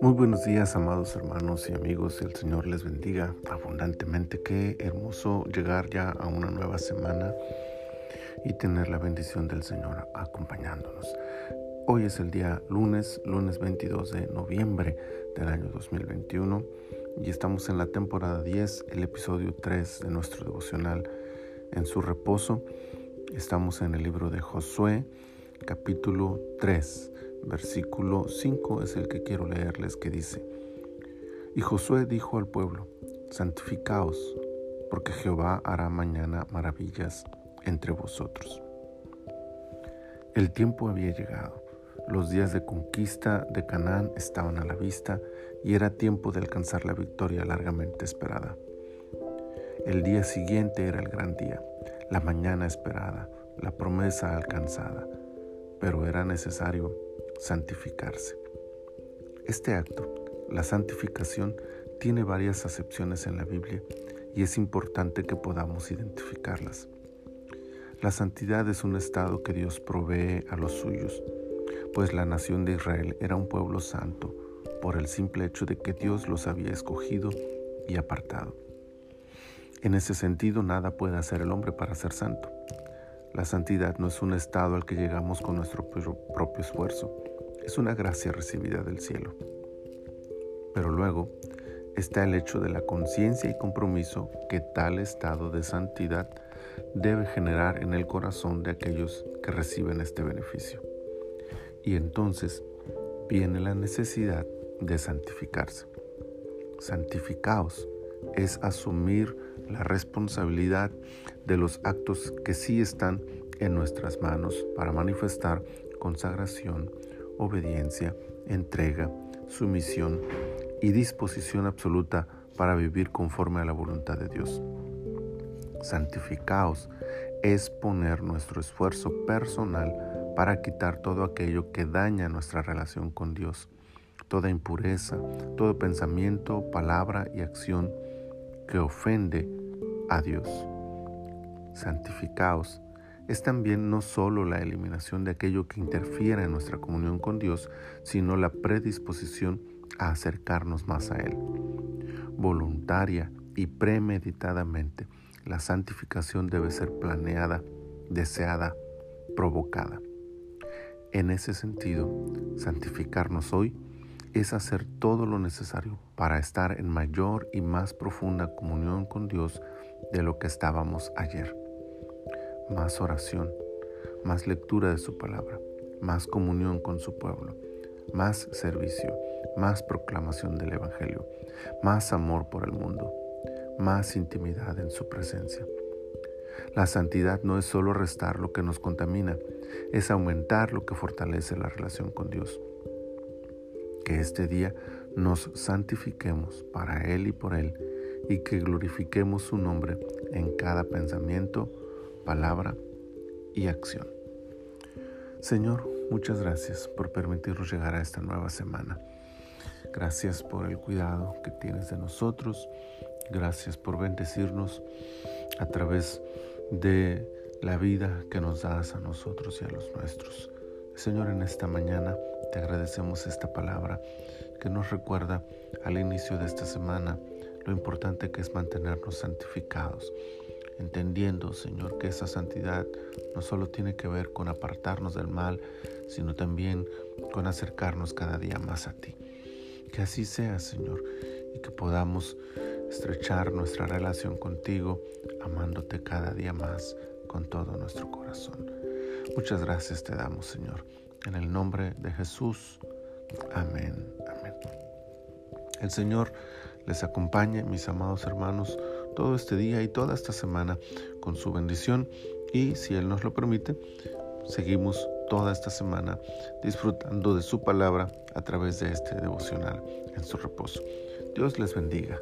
Muy buenos días, amados hermanos y amigos. El Señor les bendiga abundantemente. Qué hermoso llegar ya a una nueva semana y tener la bendición del Señor acompañándonos. Hoy es el día lunes, lunes 22 de noviembre del año 2021 y estamos en la temporada 10, el episodio 3 de nuestro devocional en su reposo. Estamos en el libro de Josué, capítulo 3 versículo 5 es el que quiero leerles que dice, Y Josué dijo al pueblo, santificaos, porque Jehová hará mañana maravillas entre vosotros. El tiempo había llegado, los días de conquista de Canaán estaban a la vista y era tiempo de alcanzar la victoria largamente esperada. El día siguiente era el gran día, la mañana esperada, la promesa alcanzada, pero era necesario santificarse. Este acto, la santificación, tiene varias acepciones en la Biblia y es importante que podamos identificarlas. La santidad es un estado que Dios provee a los suyos, pues la nación de Israel era un pueblo santo por el simple hecho de que Dios los había escogido y apartado. En ese sentido, nada puede hacer el hombre para ser santo. La santidad no es un estado al que llegamos con nuestro propio esfuerzo, es una gracia recibida del cielo. Pero luego está el hecho de la conciencia y compromiso que tal estado de santidad debe generar en el corazón de aquellos que reciben este beneficio. Y entonces viene la necesidad de santificarse. Santificaos es asumir la responsabilidad de los actos que sí están en nuestras manos para manifestar consagración, obediencia, entrega, sumisión y disposición absoluta para vivir conforme a la voluntad de Dios. Santificaos es poner nuestro esfuerzo personal para quitar todo aquello que daña nuestra relación con Dios, toda impureza, todo pensamiento, palabra y acción que ofende a Dios. Santificaos es también no solo la eliminación de aquello que interfiera en nuestra comunión con Dios, sino la predisposición a acercarnos más a Él. Voluntaria y premeditadamente, la santificación debe ser planeada, deseada, provocada. En ese sentido, santificarnos hoy es hacer todo lo necesario para estar en mayor y más profunda comunión con Dios de lo que estábamos ayer más oración, más lectura de su palabra, más comunión con su pueblo, más servicio, más proclamación del Evangelio, más amor por el mundo, más intimidad en su presencia. La santidad no es solo restar lo que nos contamina, es aumentar lo que fortalece la relación con Dios. Que este día nos santifiquemos para Él y por Él y que glorifiquemos su nombre en cada pensamiento, palabra y acción. Señor, muchas gracias por permitirnos llegar a esta nueva semana. Gracias por el cuidado que tienes de nosotros. Gracias por bendecirnos a través de la vida que nos das a nosotros y a los nuestros. Señor, en esta mañana te agradecemos esta palabra que nos recuerda al inicio de esta semana lo importante que es mantenernos santificados entendiendo, Señor, que esa santidad no solo tiene que ver con apartarnos del mal, sino también con acercarnos cada día más a ti. Que así sea, Señor, y que podamos estrechar nuestra relación contigo, amándote cada día más con todo nuestro corazón. Muchas gracias te damos, Señor. En el nombre de Jesús. Amén. Amén. El Señor les acompañe, mis amados hermanos todo este día y toda esta semana con su bendición y si Él nos lo permite, seguimos toda esta semana disfrutando de su palabra a través de este devocional en su reposo. Dios les bendiga.